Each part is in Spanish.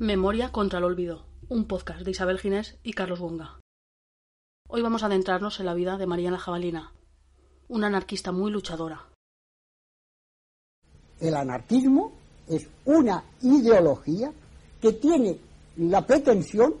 Memoria contra el olvido, un podcast de Isabel Ginés y Carlos Bonga. Hoy vamos a adentrarnos en la vida de María la Jabalina, una anarquista muy luchadora. El anarquismo es una ideología que tiene la pretensión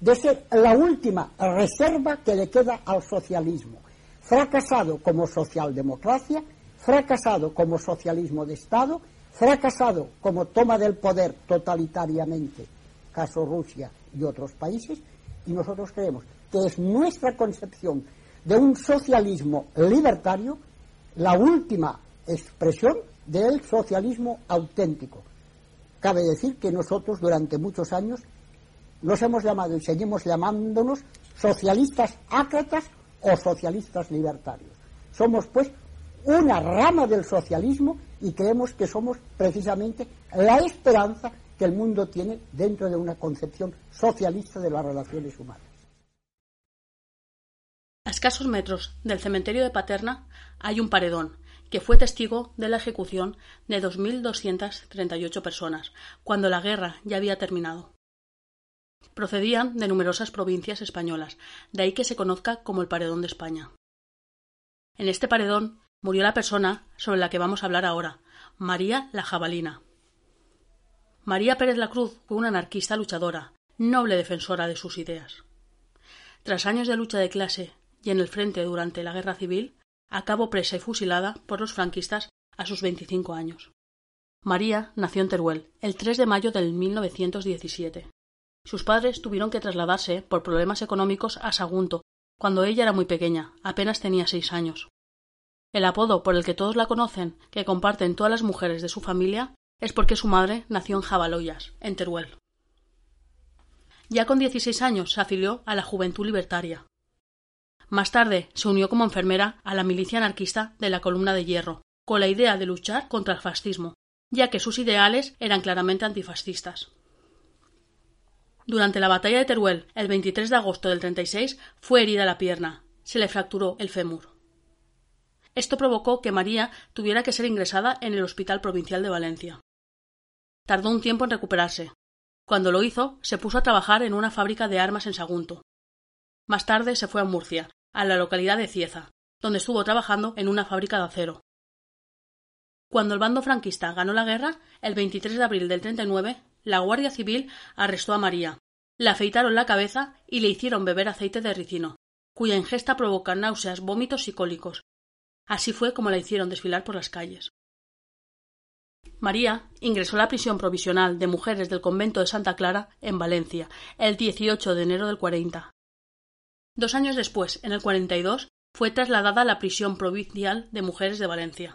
de ser la última reserva que le queda al socialismo, fracasado como socialdemocracia, fracasado como socialismo de Estado, fracasado como toma del poder totalitariamente, caso Rusia y otros países, y nosotros creemos que es nuestra concepción de un socialismo libertario la última expresión del socialismo auténtico. Cabe decir que nosotros durante muchos años nos hemos llamado y seguimos llamándonos socialistas ácratas o socialistas libertarios. Somos pues una rama del socialismo y creemos que somos precisamente la esperanza que el mundo tiene dentro de una concepción socialista de las relaciones humanas. A escasos metros del cementerio de Paterna hay un paredón que fue testigo de la ejecución de 2.238 personas, cuando la guerra ya había terminado. Procedían de numerosas provincias españolas, de ahí que se conozca como el Paredón de España. En este paredón murió la persona sobre la que vamos a hablar ahora, María la Jabalina. María Pérez la Cruz fue una anarquista luchadora, noble defensora de sus ideas. Tras años de lucha de clase y en el frente durante la guerra civil, acabó presa y fusilada por los franquistas a sus veinticinco años. María nació en Teruel el 3 de mayo del 1917. Sus padres tuvieron que trasladarse por problemas económicos a Sagunto cuando ella era muy pequeña, apenas tenía seis años. El apodo por el que todos la conocen, que comparten todas las mujeres de su familia, es porque su madre nació en Jabaloyas, en Teruel. Ya con dieciséis años se afilió a la Juventud Libertaria. Más tarde se unió como enfermera a la milicia anarquista de la Columna de Hierro, con la idea de luchar contra el fascismo, ya que sus ideales eran claramente antifascistas. Durante la batalla de Teruel, el 23 de agosto del 36, fue herida la pierna. Se le fracturó el fémur. Esto provocó que María tuviera que ser ingresada en el Hospital Provincial de Valencia. Tardó un tiempo en recuperarse. Cuando lo hizo, se puso a trabajar en una fábrica de armas en Sagunto. Más tarde se fue a Murcia, a la localidad de Cieza, donde estuvo trabajando en una fábrica de acero. Cuando el bando franquista ganó la guerra, el 23 de abril del 39, la Guardia Civil arrestó a María, le afeitaron la cabeza y le hicieron beber aceite de ricino, cuya ingesta provoca náuseas, vómitos y cólicos, Así fue como la hicieron desfilar por las calles. María ingresó a la prisión provisional de mujeres del convento de Santa Clara en Valencia el 18 de enero del 40. Dos años después, en el 42, fue trasladada a la prisión provincial de mujeres de Valencia.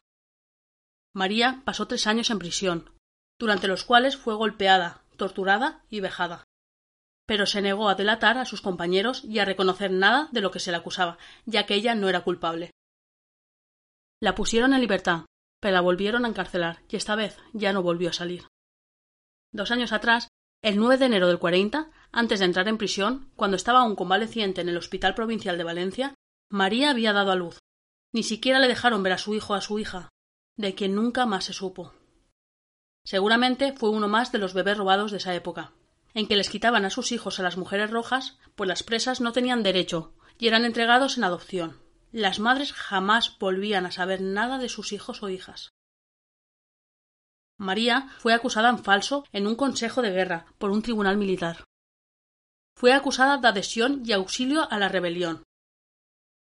María pasó tres años en prisión, durante los cuales fue golpeada, torturada y vejada. Pero se negó a delatar a sus compañeros y a reconocer nada de lo que se le acusaba, ya que ella no era culpable. La pusieron en libertad, pero la volvieron a encarcelar y esta vez ya no volvió a salir. Dos años atrás, el 9 de enero del 40, antes de entrar en prisión, cuando estaba aún convaleciente en el Hospital Provincial de Valencia, María había dado a luz. Ni siquiera le dejaron ver a su hijo o a su hija, de quien nunca más se supo. Seguramente fue uno más de los bebés robados de esa época, en que les quitaban a sus hijos a las mujeres rojas, pues las presas no tenían derecho y eran entregados en adopción. Las madres jamás volvían a saber nada de sus hijos o hijas. María fue acusada en falso en un consejo de guerra por un tribunal militar. Fue acusada de adhesión y auxilio a la rebelión.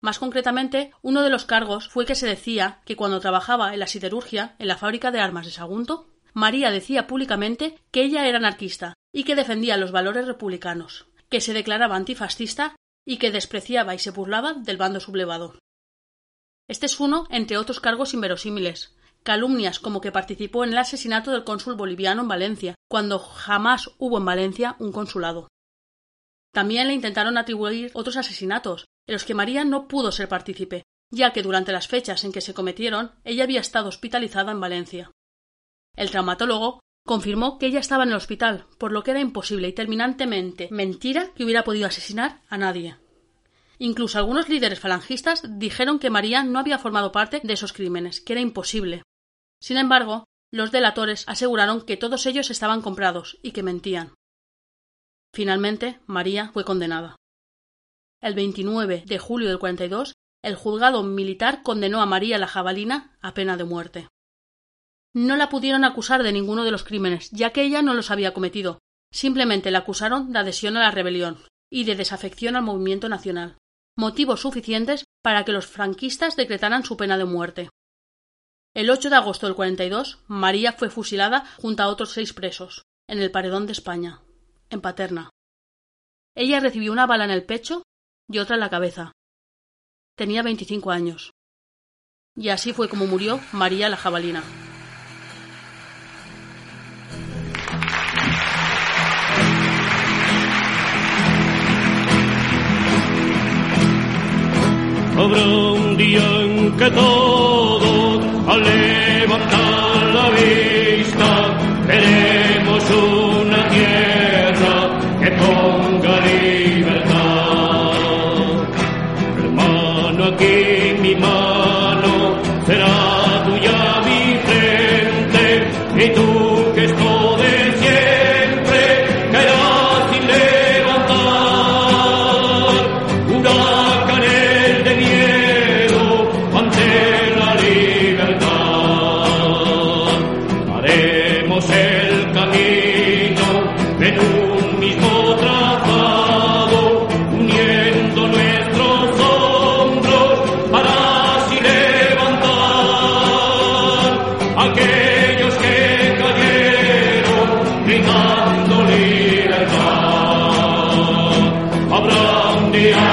Más concretamente, uno de los cargos fue que se decía que cuando trabajaba en la siderurgia, en la fábrica de armas de Sagunto, María decía públicamente que ella era anarquista y que defendía los valores republicanos, que se declaraba antifascista y que despreciaba y se burlaba del bando sublevado. Este es uno entre otros cargos inverosímiles, calumnias como que participó en el asesinato del cónsul boliviano en Valencia, cuando jamás hubo en Valencia un consulado. También le intentaron atribuir otros asesinatos, en los que María no pudo ser partícipe, ya que durante las fechas en que se cometieron ella había estado hospitalizada en Valencia. El traumatólogo confirmó que ella estaba en el hospital, por lo que era imposible y terminantemente mentira que hubiera podido asesinar a nadie. Incluso algunos líderes falangistas dijeron que María no había formado parte de esos crímenes, que era imposible. Sin embargo, los delatores aseguraron que todos ellos estaban comprados y que mentían. Finalmente, María fue condenada. El 29 de julio del 42, el juzgado militar condenó a María la Jabalina a pena de muerte. No la pudieron acusar de ninguno de los crímenes, ya que ella no los había cometido. Simplemente la acusaron de adhesión a la rebelión y de desafección al movimiento nacional, motivos suficientes para que los franquistas decretaran su pena de muerte. El 8 de agosto del 42, María fue fusilada junto a otros seis presos, en el paredón de España, en Paterna. Ella recibió una bala en el pecho y otra en la cabeza. Tenía veinticinco años. Y así fue como murió María la Jabalina. Habrá un día en que todos, al levantar la vista, veremos una tierra que ponga libertad. Hermano, aquí mi mano será tuya mi frente y tú que esto Habrá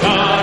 Santa.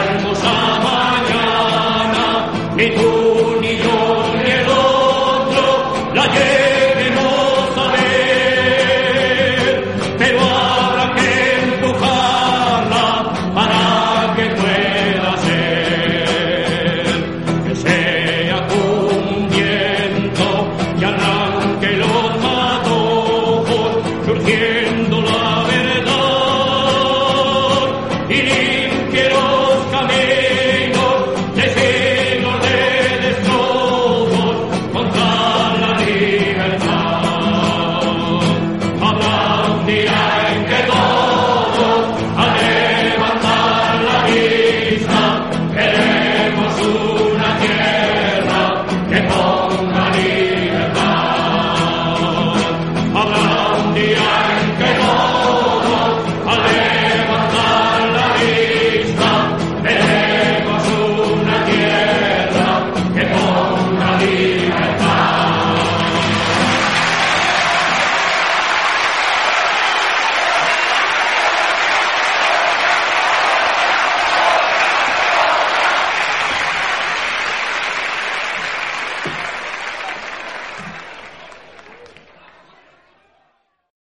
Oh, my